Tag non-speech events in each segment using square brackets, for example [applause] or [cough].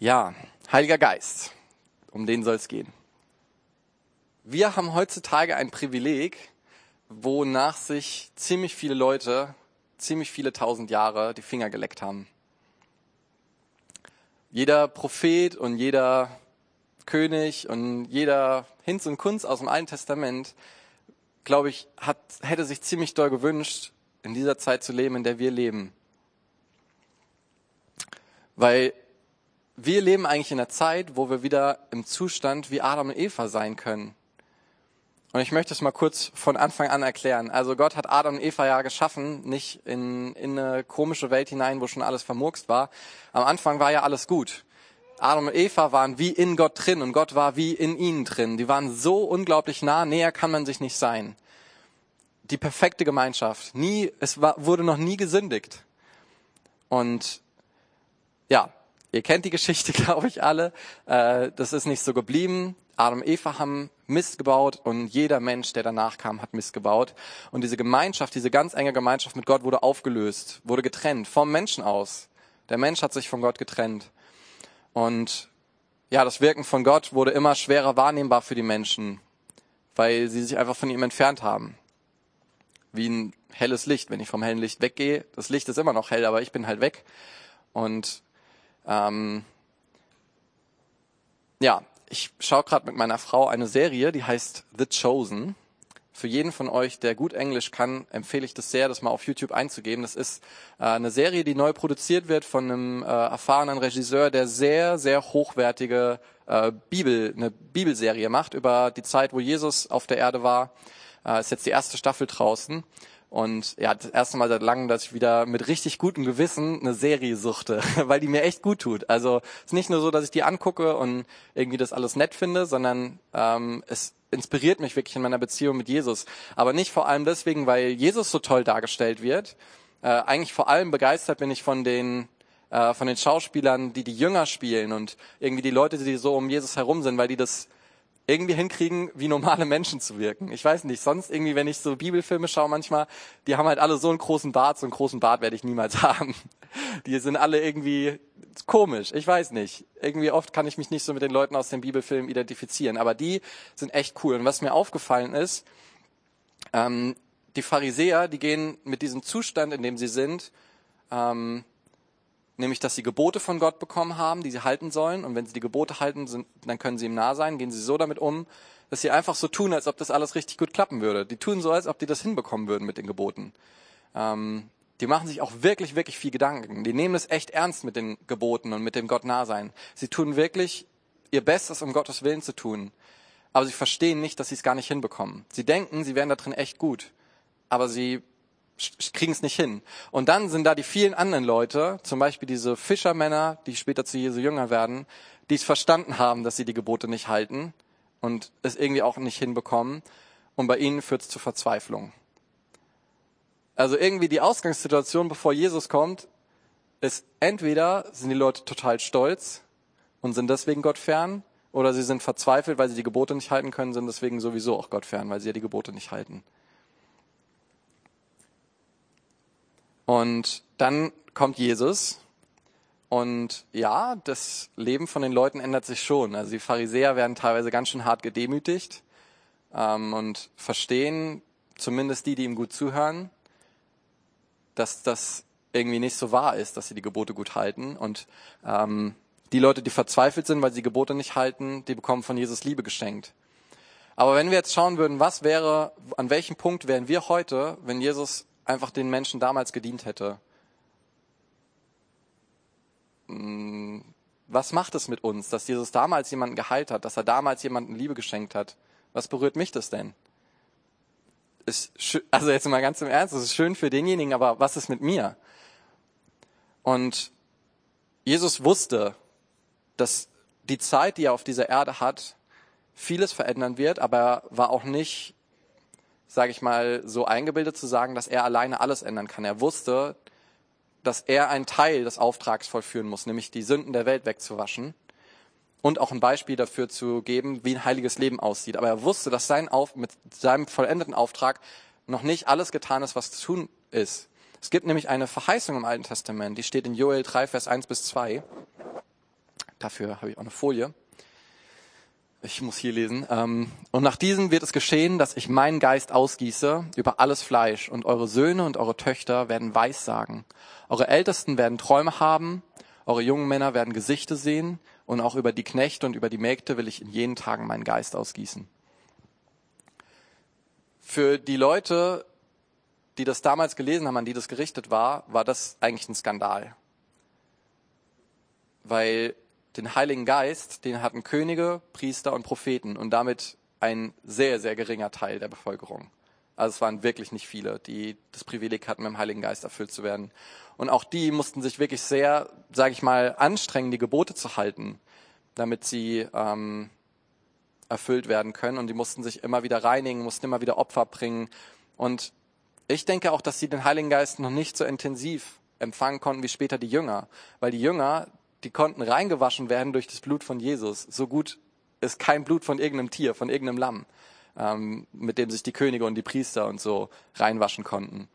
Ja, Heiliger Geist, um den soll es gehen. Wir haben heutzutage ein Privileg, wonach sich ziemlich viele Leute, ziemlich viele tausend Jahre die Finger geleckt haben. Jeder Prophet und jeder König und jeder Hinz und Kunz aus dem Alten Testament, glaube ich, hat, hätte sich ziemlich doll gewünscht, in dieser Zeit zu leben, in der wir leben. Weil wir leben eigentlich in einer Zeit, wo wir wieder im Zustand wie Adam und Eva sein können. Und ich möchte es mal kurz von Anfang an erklären. Also Gott hat Adam und Eva ja geschaffen, nicht in, in eine komische Welt hinein, wo schon alles vermurkst war. Am Anfang war ja alles gut. Adam und Eva waren wie in Gott drin und Gott war wie in ihnen drin. Die waren so unglaublich nah, näher kann man sich nicht sein. Die perfekte Gemeinschaft. Nie, es war, wurde noch nie gesündigt. Und ja, Ihr kennt die Geschichte, [laughs] glaube ich, alle. Äh, das ist nicht so geblieben. Adam und Eva haben Mist gebaut und jeder Mensch, der danach kam, hat Mist gebaut. Und diese Gemeinschaft, diese ganz enge Gemeinschaft mit Gott wurde aufgelöst, wurde getrennt vom Menschen aus. Der Mensch hat sich von Gott getrennt. Und ja, das Wirken von Gott wurde immer schwerer wahrnehmbar für die Menschen, weil sie sich einfach von ihm entfernt haben. Wie ein helles Licht. Wenn ich vom hellen Licht weggehe, das Licht ist immer noch hell, aber ich bin halt weg. Und ähm, ja, ich schaue gerade mit meiner Frau eine Serie, die heißt The Chosen. Für jeden von euch, der gut Englisch kann, empfehle ich das sehr, das mal auf YouTube einzugeben. Das ist äh, eine Serie, die neu produziert wird von einem äh, erfahrenen Regisseur, der sehr, sehr hochwertige äh, Bibel, eine Bibelserie macht über die Zeit, wo Jesus auf der Erde war. Äh, ist jetzt die erste Staffel draußen. Und ja, das erste Mal seit langem, dass ich wieder mit richtig gutem Gewissen eine Serie suchte, [laughs] weil die mir echt gut tut. Also es ist nicht nur so, dass ich die angucke und irgendwie das alles nett finde, sondern ähm, es inspiriert mich wirklich in meiner Beziehung mit Jesus. Aber nicht vor allem deswegen, weil Jesus so toll dargestellt wird. Äh, eigentlich vor allem begeistert bin ich von den äh, von den Schauspielern, die die Jünger spielen und irgendwie die Leute, die so um Jesus herum sind, weil die das irgendwie hinkriegen, wie normale Menschen zu wirken. Ich weiß nicht, sonst irgendwie, wenn ich so Bibelfilme schaue manchmal, die haben halt alle so einen großen Bart, so einen großen Bart werde ich niemals [laughs] haben. Die sind alle irgendwie komisch, ich weiß nicht. Irgendwie oft kann ich mich nicht so mit den Leuten aus den Bibelfilmen identifizieren, aber die sind echt cool. Und was mir aufgefallen ist, ähm, die Pharisäer, die gehen mit diesem Zustand, in dem sie sind, ähm, nämlich dass sie Gebote von Gott bekommen haben, die sie halten sollen. Und wenn sie die Gebote halten, sind, dann können sie ihm nah sein. Gehen sie so damit um, dass sie einfach so tun, als ob das alles richtig gut klappen würde. Die tun so, als ob die das hinbekommen würden mit den Geboten. Ähm, die machen sich auch wirklich, wirklich viel Gedanken. Die nehmen es echt ernst mit den Geboten und mit dem Gott nah sein. Sie tun wirklich ihr Bestes, um Gottes Willen zu tun. Aber sie verstehen nicht, dass sie es gar nicht hinbekommen. Sie denken, sie wären da drin echt gut. Aber sie kriegen es nicht hin. Und dann sind da die vielen anderen Leute, zum Beispiel diese Fischermänner, die später zu Jesu Jünger werden, die es verstanden haben, dass sie die Gebote nicht halten und es irgendwie auch nicht hinbekommen. Und bei ihnen führt es zu Verzweiflung. Also irgendwie die Ausgangssituation, bevor Jesus kommt, ist entweder sind die Leute total stolz und sind deswegen Gott fern, oder sie sind verzweifelt, weil sie die Gebote nicht halten können, sind deswegen sowieso auch Gott fern, weil sie ja die Gebote nicht halten. Und dann kommt Jesus und ja, das Leben von den Leuten ändert sich schon. Also die Pharisäer werden teilweise ganz schön hart gedemütigt ähm, und verstehen, zumindest die, die ihm gut zuhören, dass das irgendwie nicht so wahr ist, dass sie die Gebote gut halten. Und ähm, die Leute, die verzweifelt sind, weil sie Gebote nicht halten, die bekommen von Jesus Liebe geschenkt. Aber wenn wir jetzt schauen würden, was wäre, an welchem Punkt wären wir heute, wenn Jesus einfach den Menschen damals gedient hätte. Hm, was macht es mit uns, dass Jesus damals jemanden geheilt hat, dass er damals jemanden Liebe geschenkt hat? Was berührt mich das denn? Ist, also jetzt mal ganz im Ernst, es ist schön für denjenigen, aber was ist mit mir? Und Jesus wusste, dass die Zeit, die er auf dieser Erde hat, vieles verändern wird, aber er war auch nicht sage ich mal, so eingebildet zu sagen, dass er alleine alles ändern kann. Er wusste, dass er einen Teil des Auftrags vollführen muss, nämlich die Sünden der Welt wegzuwaschen und auch ein Beispiel dafür zu geben, wie ein heiliges Leben aussieht. Aber er wusste, dass sein Auf, mit seinem vollendeten Auftrag noch nicht alles getan ist, was zu tun ist. Es gibt nämlich eine Verheißung im Alten Testament, die steht in Joel 3, Vers 1 bis 2. Dafür habe ich auch eine Folie. Ich muss hier lesen. Ähm, und nach diesem wird es geschehen, dass ich meinen Geist ausgieße über alles Fleisch und eure Söhne und eure Töchter werden Weissagen. Eure Ältesten werden Träume haben, eure jungen Männer werden Gesichter sehen und auch über die Knechte und über die Mägde will ich in jenen Tagen meinen Geist ausgießen. Für die Leute, die das damals gelesen haben, an die das gerichtet war, war das eigentlich ein Skandal. Weil den Heiligen Geist, den hatten Könige, Priester und Propheten und damit ein sehr, sehr geringer Teil der Bevölkerung. Also es waren wirklich nicht viele, die das Privileg hatten, mit dem Heiligen Geist erfüllt zu werden. Und auch die mussten sich wirklich sehr, sage ich mal, anstrengen, die Gebote zu halten, damit sie ähm, erfüllt werden können. Und die mussten sich immer wieder reinigen, mussten immer wieder Opfer bringen. Und ich denke auch, dass sie den Heiligen Geist noch nicht so intensiv empfangen konnten wie später die Jünger. Weil die Jünger, die konnten reingewaschen werden durch das Blut von Jesus. So gut ist kein Blut von irgendeinem Tier, von irgendeinem Lamm, ähm, mit dem sich die Könige und die Priester und so reinwaschen konnten.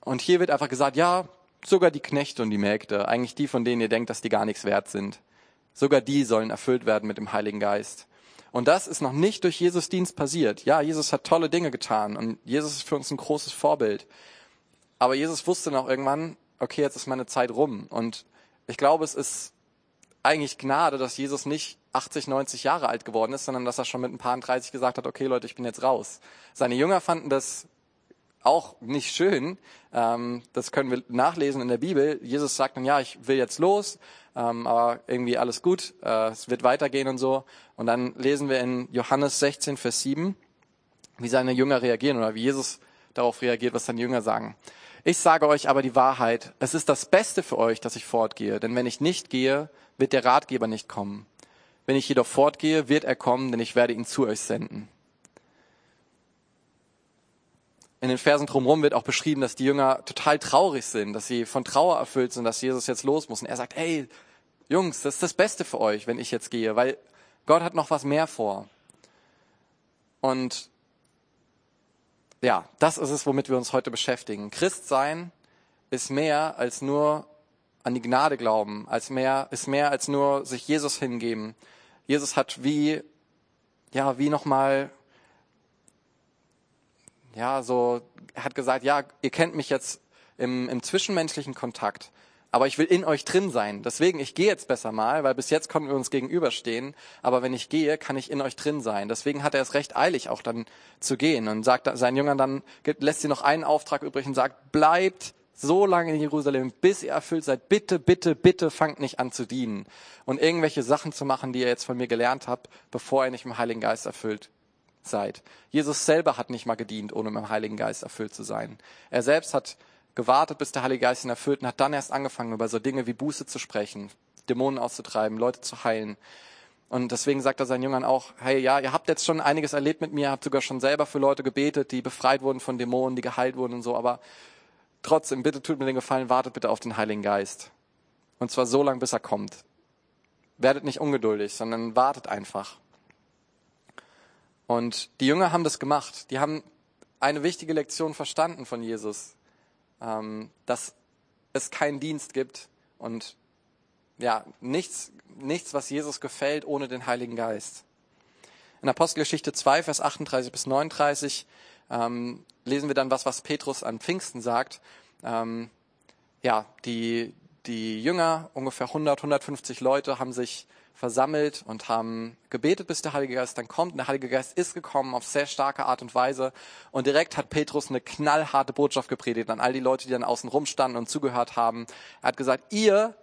Und hier wird einfach gesagt, ja, sogar die Knechte und die Mägde, eigentlich die, von denen ihr denkt, dass die gar nichts wert sind, sogar die sollen erfüllt werden mit dem Heiligen Geist. Und das ist noch nicht durch Jesus Dienst passiert. Ja, Jesus hat tolle Dinge getan und Jesus ist für uns ein großes Vorbild. Aber Jesus wusste noch irgendwann, okay, jetzt ist meine Zeit rum. Und ich glaube, es ist eigentlich Gnade, dass Jesus nicht 80, 90 Jahre alt geworden ist, sondern dass er schon mit ein paar 30 gesagt hat, okay Leute, ich bin jetzt raus. Seine Jünger fanden das auch nicht schön. Ähm, das können wir nachlesen in der Bibel. Jesus sagt dann, ja, ich will jetzt los, ähm, aber irgendwie alles gut, äh, es wird weitergehen und so. Und dann lesen wir in Johannes 16, Vers 7, wie seine Jünger reagieren oder wie Jesus darauf reagiert, was seine Jünger sagen. Ich sage euch aber die Wahrheit. Es ist das Beste für euch, dass ich fortgehe. Denn wenn ich nicht gehe, wird der Ratgeber nicht kommen. Wenn ich jedoch fortgehe, wird er kommen, denn ich werde ihn zu euch senden. In den Versen drumherum wird auch beschrieben, dass die Jünger total traurig sind, dass sie von Trauer erfüllt sind, dass Jesus jetzt los muss. Und er sagt, hey, Jungs, das ist das Beste für euch, wenn ich jetzt gehe, weil Gott hat noch was mehr vor. Und ja, das ist es, womit wir uns heute beschäftigen. Christsein ist mehr als nur an die Gnade glauben, als mehr, ist mehr als nur sich Jesus hingeben. Jesus hat wie, ja, wie nochmal, ja, so, er hat gesagt, ja, ihr kennt mich jetzt im, im zwischenmenschlichen Kontakt aber ich will in euch drin sein. Deswegen, ich gehe jetzt besser mal, weil bis jetzt konnten wir uns gegenüberstehen, aber wenn ich gehe, kann ich in euch drin sein. Deswegen hat er es recht eilig, auch dann zu gehen und sagt seinen Jüngern dann, lässt sie noch einen Auftrag übrig und sagt, bleibt so lange in Jerusalem, bis ihr erfüllt seid. Bitte, bitte, bitte fangt nicht an zu dienen und irgendwelche Sachen zu machen, die ihr jetzt von mir gelernt habt, bevor ihr nicht im Heiligen Geist erfüllt seid. Jesus selber hat nicht mal gedient, ohne im Heiligen Geist erfüllt zu sein. Er selbst hat gewartet, bis der Heilige Geist ihn erfüllt und hat dann erst angefangen, über so Dinge wie Buße zu sprechen, Dämonen auszutreiben, Leute zu heilen. Und deswegen sagt er seinen Jüngern auch, hey, ja, ihr habt jetzt schon einiges erlebt mit mir, habt sogar schon selber für Leute gebetet, die befreit wurden von Dämonen, die geheilt wurden und so, aber trotzdem, bitte tut mir den Gefallen, wartet bitte auf den Heiligen Geist. Und zwar so lange, bis er kommt. Werdet nicht ungeduldig, sondern wartet einfach. Und die Jünger haben das gemacht. Die haben eine wichtige Lektion verstanden von Jesus dass es keinen Dienst gibt und ja, nichts, nichts, was Jesus gefällt, ohne den Heiligen Geist. In Apostelgeschichte 2, Vers 38 bis 39 ähm, lesen wir dann was, was Petrus an Pfingsten sagt. Ähm, ja, die, die Jünger, ungefähr 100, 150 Leute, haben sich versammelt und haben gebetet, bis der Heilige Geist dann kommt. Und der Heilige Geist ist gekommen auf sehr starke Art und Weise. Und direkt hat Petrus eine knallharte Botschaft gepredigt an all die Leute, die dann außen rumstanden und zugehört haben. Er hat gesagt, ihr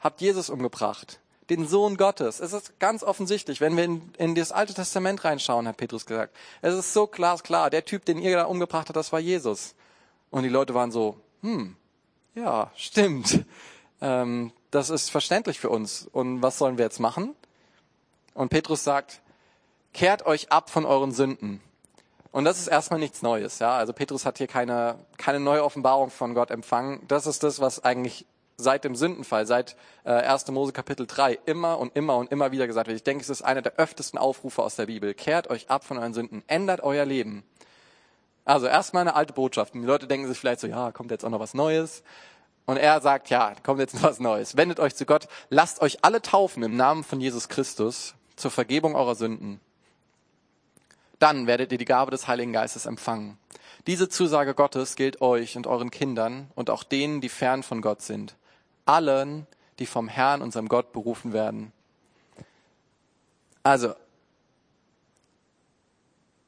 habt Jesus umgebracht, den Sohn Gottes. Es ist ganz offensichtlich, wenn wir in, in das Alte Testament reinschauen, hat Petrus gesagt. Es ist so glasklar, der Typ, den ihr da umgebracht habt, das war Jesus. Und die Leute waren so, hm, ja, stimmt. Ähm, das ist verständlich für uns. Und was sollen wir jetzt machen? Und Petrus sagt, kehrt euch ab von euren Sünden. Und das ist erstmal nichts Neues, ja. Also Petrus hat hier keine, keine neue Offenbarung von Gott empfangen. Das ist das, was eigentlich seit dem Sündenfall, seit äh, 1. Mose Kapitel 3 immer und immer und immer wieder gesagt wird. Ich denke, es ist einer der öftesten Aufrufe aus der Bibel. Kehrt euch ab von euren Sünden, ändert euer Leben. Also erstmal eine alte Botschaft. Und die Leute denken sich vielleicht so, ja, kommt jetzt auch noch was Neues. Und er sagt, ja, kommt jetzt [laughs] was Neues. Wendet euch zu Gott, lasst euch alle taufen im Namen von Jesus Christus zur Vergebung eurer Sünden. Dann werdet ihr die Gabe des Heiligen Geistes empfangen. Diese Zusage Gottes gilt euch und euren Kindern und auch denen, die fern von Gott sind. Allen, die vom Herrn, unserem Gott, berufen werden. Also,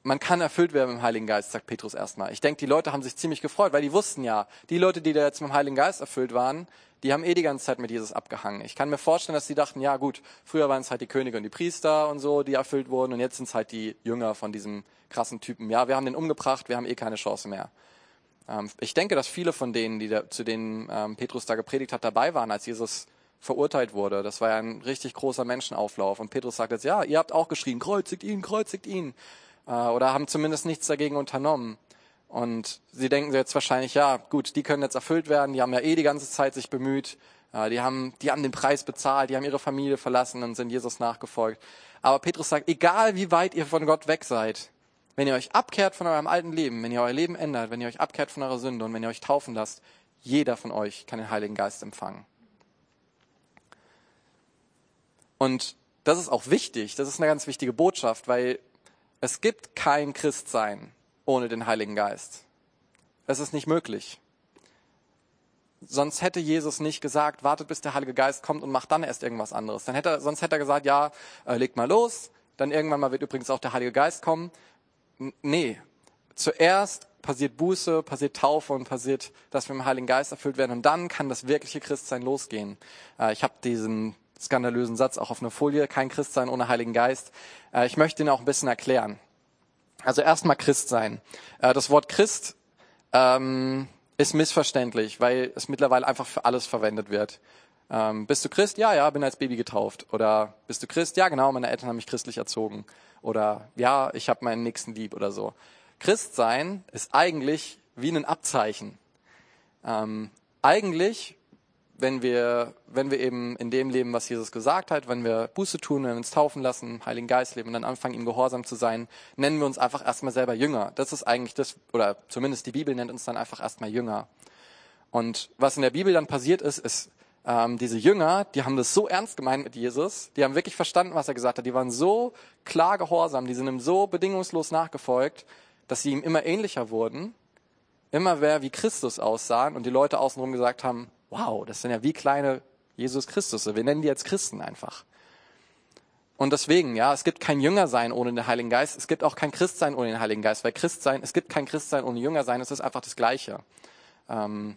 man kann erfüllt werden mit dem Heiligen Geist, sagt Petrus erstmal. Ich denke, die Leute haben sich ziemlich gefreut, weil die wussten ja, die Leute, die da jetzt mit dem Heiligen Geist erfüllt waren, die haben eh die ganze Zeit mit Jesus abgehangen. Ich kann mir vorstellen, dass sie dachten, ja gut, früher waren es halt die Könige und die Priester und so, die erfüllt wurden und jetzt sind es halt die Jünger von diesem krassen Typen. Ja, wir haben den umgebracht, wir haben eh keine Chance mehr. Ähm, ich denke, dass viele von denen, die da, zu denen ähm, Petrus da gepredigt hat, dabei waren, als Jesus verurteilt wurde. Das war ja ein richtig großer Menschenauflauf. Und Petrus sagt jetzt, ja, ihr habt auch geschrien, kreuzigt ihn, kreuzigt ihn. Äh, oder haben zumindest nichts dagegen unternommen. Und sie denken jetzt wahrscheinlich, ja, gut, die können jetzt erfüllt werden, die haben ja eh die ganze Zeit sich bemüht, äh, die haben, die haben den Preis bezahlt, die haben ihre Familie verlassen und sind Jesus nachgefolgt. Aber Petrus sagt, egal wie weit ihr von Gott weg seid, wenn ihr euch abkehrt von eurem alten Leben, wenn ihr euer Leben ändert, wenn ihr euch abkehrt von eurer Sünde und wenn ihr euch taufen lasst, jeder von euch kann den Heiligen Geist empfangen. Und das ist auch wichtig, das ist eine ganz wichtige Botschaft, weil es gibt kein Christsein ohne den Heiligen Geist. Es ist nicht möglich. Sonst hätte Jesus nicht gesagt, wartet bis der Heilige Geist kommt und macht dann erst irgendwas anderes. Dann hätte sonst hätte er gesagt, ja, äh, legt mal los, dann irgendwann mal wird übrigens auch der Heilige Geist kommen. N nee, zuerst passiert Buße, passiert Taufe und passiert, dass wir im Heiligen Geist erfüllt werden und dann kann das wirkliche Christsein losgehen. Äh, ich habe diesen skandalösen Satz auch auf einer Folie, kein Christsein ohne Heiligen Geist. Äh, ich möchte ihn auch ein bisschen erklären. Also erstmal Christ sein. Äh, das Wort Christ ähm, ist missverständlich, weil es mittlerweile einfach für alles verwendet wird. Ähm, bist du Christ? Ja, ja, bin als Baby getauft. Oder bist du Christ? Ja, genau, meine Eltern haben mich christlich erzogen. Oder ja, ich habe meinen Nächsten lieb oder so. Christ sein ist eigentlich wie ein Abzeichen. Ähm, eigentlich wenn wir, wenn wir eben in dem leben, was Jesus gesagt hat, wenn wir Buße tun, wenn wir uns taufen lassen, Heiligen Geist leben und dann anfangen, ihm gehorsam zu sein, nennen wir uns einfach erstmal selber Jünger. Das ist eigentlich das, oder zumindest die Bibel nennt uns dann einfach erstmal Jünger. Und was in der Bibel dann passiert ist, ist, ähm, diese Jünger, die haben das so ernst gemeint mit Jesus, die haben wirklich verstanden, was er gesagt hat, die waren so klar gehorsam, die sind ihm so bedingungslos nachgefolgt, dass sie ihm immer ähnlicher wurden, immer mehr wie Christus aussahen und die Leute außenrum gesagt haben, wow, das sind ja wie kleine Jesus Christus. Wir nennen die jetzt Christen einfach. Und deswegen, ja, es gibt kein Jüngersein ohne den Heiligen Geist. Es gibt auch kein Christsein ohne den Heiligen Geist. Weil Christsein, es gibt kein Christsein ohne Jüngersein. Es ist einfach das Gleiche. Ähm,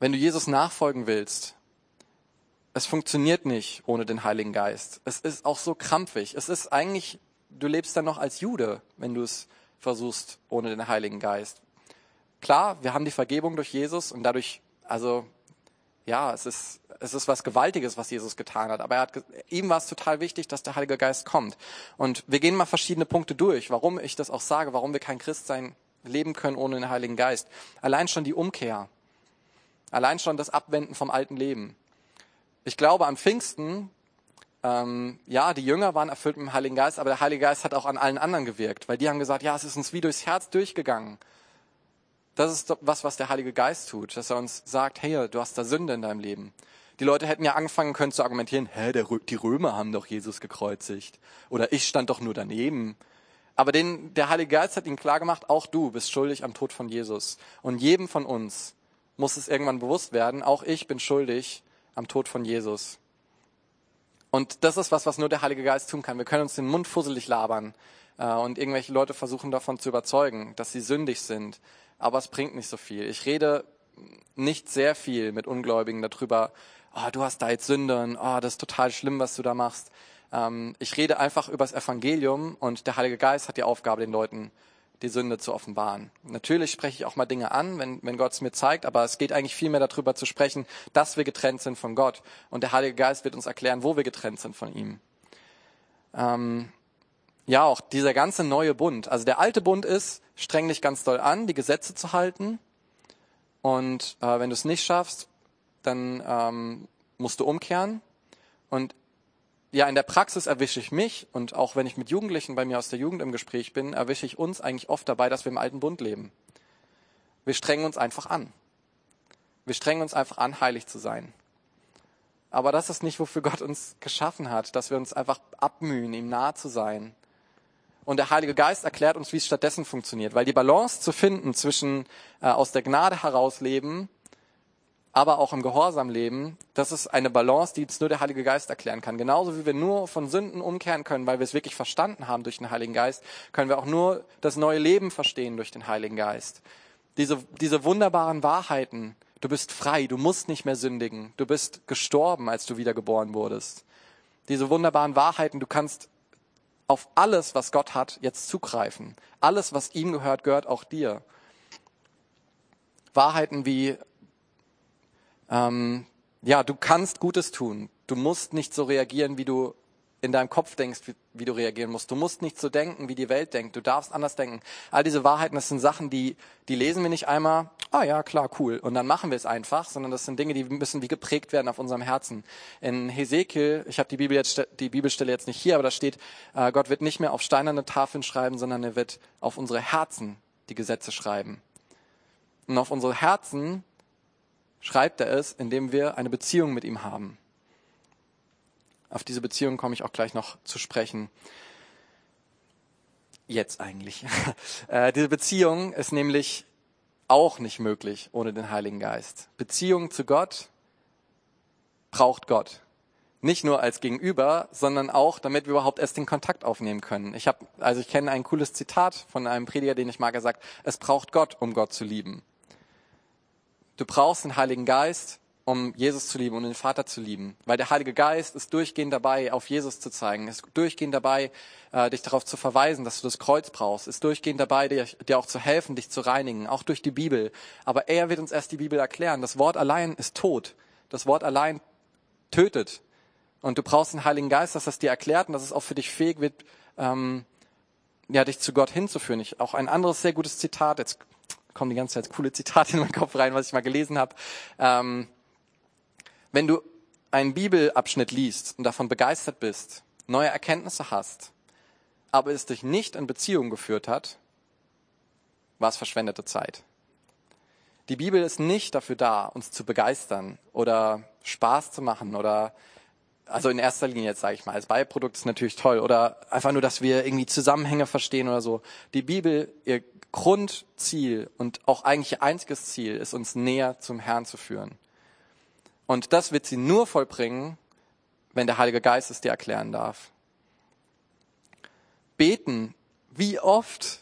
wenn du Jesus nachfolgen willst, es funktioniert nicht ohne den Heiligen Geist. Es ist auch so krampfig. Es ist eigentlich, du lebst dann noch als Jude, wenn du es versuchst ohne den Heiligen Geist. Klar, wir haben die Vergebung durch Jesus und dadurch also ja, es ist, es ist was Gewaltiges, was Jesus getan hat. Aber er hat, ihm war es total wichtig, dass der Heilige Geist kommt. Und wir gehen mal verschiedene Punkte durch, warum ich das auch sage, warum wir kein Christsein leben können ohne den Heiligen Geist. Allein schon die Umkehr. Allein schon das Abwenden vom alten Leben. Ich glaube, an Pfingsten, ähm, ja, die Jünger waren erfüllt mit dem Heiligen Geist, aber der Heilige Geist hat auch an allen anderen gewirkt, weil die haben gesagt, ja, es ist uns wie durchs Herz durchgegangen. Das ist was, was der Heilige Geist tut, dass er uns sagt, hey, du hast da Sünde in deinem Leben. Die Leute hätten ja angefangen können zu argumentieren, hä, der, die Römer haben doch Jesus gekreuzigt. Oder ich stand doch nur daneben. Aber den, der Heilige Geist hat ihnen klargemacht, auch du bist schuldig am Tod von Jesus. Und jedem von uns muss es irgendwann bewusst werden, auch ich bin schuldig am Tod von Jesus. Und das ist was, was nur der Heilige Geist tun kann. Wir können uns den Mund fusselig labern äh, und irgendwelche Leute versuchen davon zu überzeugen, dass sie sündig sind aber es bringt nicht so viel. Ich rede nicht sehr viel mit Ungläubigen darüber, oh, du hast da jetzt Sünden, oh, das ist total schlimm, was du da machst. Ähm, ich rede einfach über das Evangelium und der Heilige Geist hat die Aufgabe, den Leuten die Sünde zu offenbaren. Natürlich spreche ich auch mal Dinge an, wenn, wenn Gott es mir zeigt, aber es geht eigentlich viel mehr darüber zu sprechen, dass wir getrennt sind von Gott. Und der Heilige Geist wird uns erklären, wo wir getrennt sind von ihm. Ähm, ja auch dieser ganze neue Bund. Also der alte Bund ist, streng dich ganz doll an, die Gesetze zu halten. Und äh, wenn du es nicht schaffst, dann ähm, musst du umkehren. Und ja, in der Praxis erwische ich mich und auch wenn ich mit Jugendlichen bei mir aus der Jugend im Gespräch bin, erwische ich uns eigentlich oft dabei, dass wir im alten Bund leben. Wir strengen uns einfach an. wir strengen uns einfach an, heilig zu sein. Aber das ist nicht, wofür Gott uns geschaffen hat, dass wir uns einfach abmühen, ihm nahe zu sein. Und der Heilige Geist erklärt uns, wie es stattdessen funktioniert. Weil die Balance zu finden zwischen äh, aus der Gnade heraus leben, aber auch im Gehorsam leben, das ist eine Balance, die uns nur der Heilige Geist erklären kann. Genauso wie wir nur von Sünden umkehren können, weil wir es wirklich verstanden haben durch den Heiligen Geist, können wir auch nur das neue Leben verstehen durch den Heiligen Geist. Diese, diese wunderbaren Wahrheiten, Du bist frei, du musst nicht mehr sündigen. Du bist gestorben, als du wiedergeboren wurdest. Diese wunderbaren Wahrheiten, du kannst auf alles, was Gott hat, jetzt zugreifen. Alles, was ihm gehört, gehört auch dir. Wahrheiten wie, ähm, ja, du kannst Gutes tun. Du musst nicht so reagieren, wie du in deinem Kopf denkst, wie, wie, du reagieren musst. Du musst nicht so denken, wie die Welt denkt. Du darfst anders denken. All diese Wahrheiten, das sind Sachen, die, die lesen wir nicht einmal, ah ja, klar, cool, und dann machen wir es einfach, sondern das sind Dinge, die müssen wie geprägt werden auf unserem Herzen. In Hesekiel, ich habe die Bibel jetzt, die Bibelstelle jetzt nicht hier, aber da steht, äh, Gott wird nicht mehr auf steinerne Tafeln schreiben, sondern er wird auf unsere Herzen die Gesetze schreiben. Und auf unsere Herzen schreibt er es, indem wir eine Beziehung mit ihm haben. Auf diese Beziehung komme ich auch gleich noch zu sprechen. Jetzt eigentlich. [laughs] äh, diese Beziehung ist nämlich auch nicht möglich ohne den Heiligen Geist. Beziehung zu Gott braucht Gott. Nicht nur als Gegenüber, sondern auch, damit wir überhaupt erst den Kontakt aufnehmen können. Ich habe, also ich kenne ein cooles Zitat von einem Prediger, den ich mag, er sagt, es braucht Gott, um Gott zu lieben. Du brauchst den Heiligen Geist, um Jesus zu lieben und den Vater zu lieben. Weil der Heilige Geist ist durchgehend dabei, auf Jesus zu zeigen, ist durchgehend dabei, äh, dich darauf zu verweisen, dass du das Kreuz brauchst, ist durchgehend dabei, dir, dir auch zu helfen, dich zu reinigen, auch durch die Bibel. Aber er wird uns erst die Bibel erklären. Das Wort allein ist tot. Das Wort allein tötet. Und du brauchst den Heiligen Geist, dass das dir erklärt und dass es auch für dich fähig wird, ähm, ja, dich zu Gott hinzuführen. Ich, auch ein anderes sehr gutes Zitat, jetzt kommen die ganze Zeit coole Zitate in meinen Kopf rein, was ich mal gelesen habe. Ähm, wenn du einen Bibelabschnitt liest und davon begeistert bist, neue Erkenntnisse hast, aber es dich nicht in Beziehung geführt hat, war es verschwendete Zeit. Die Bibel ist nicht dafür da, uns zu begeistern oder Spaß zu machen oder also in erster Linie jetzt sage ich mal, als Beiprodukt ist natürlich toll oder einfach nur, dass wir irgendwie Zusammenhänge verstehen oder so. Die Bibel, ihr Grundziel und auch eigentlich ihr einziges Ziel ist, uns näher zum Herrn zu führen. Und das wird sie nur vollbringen, wenn der Heilige Geist es dir erklären darf. Beten, wie oft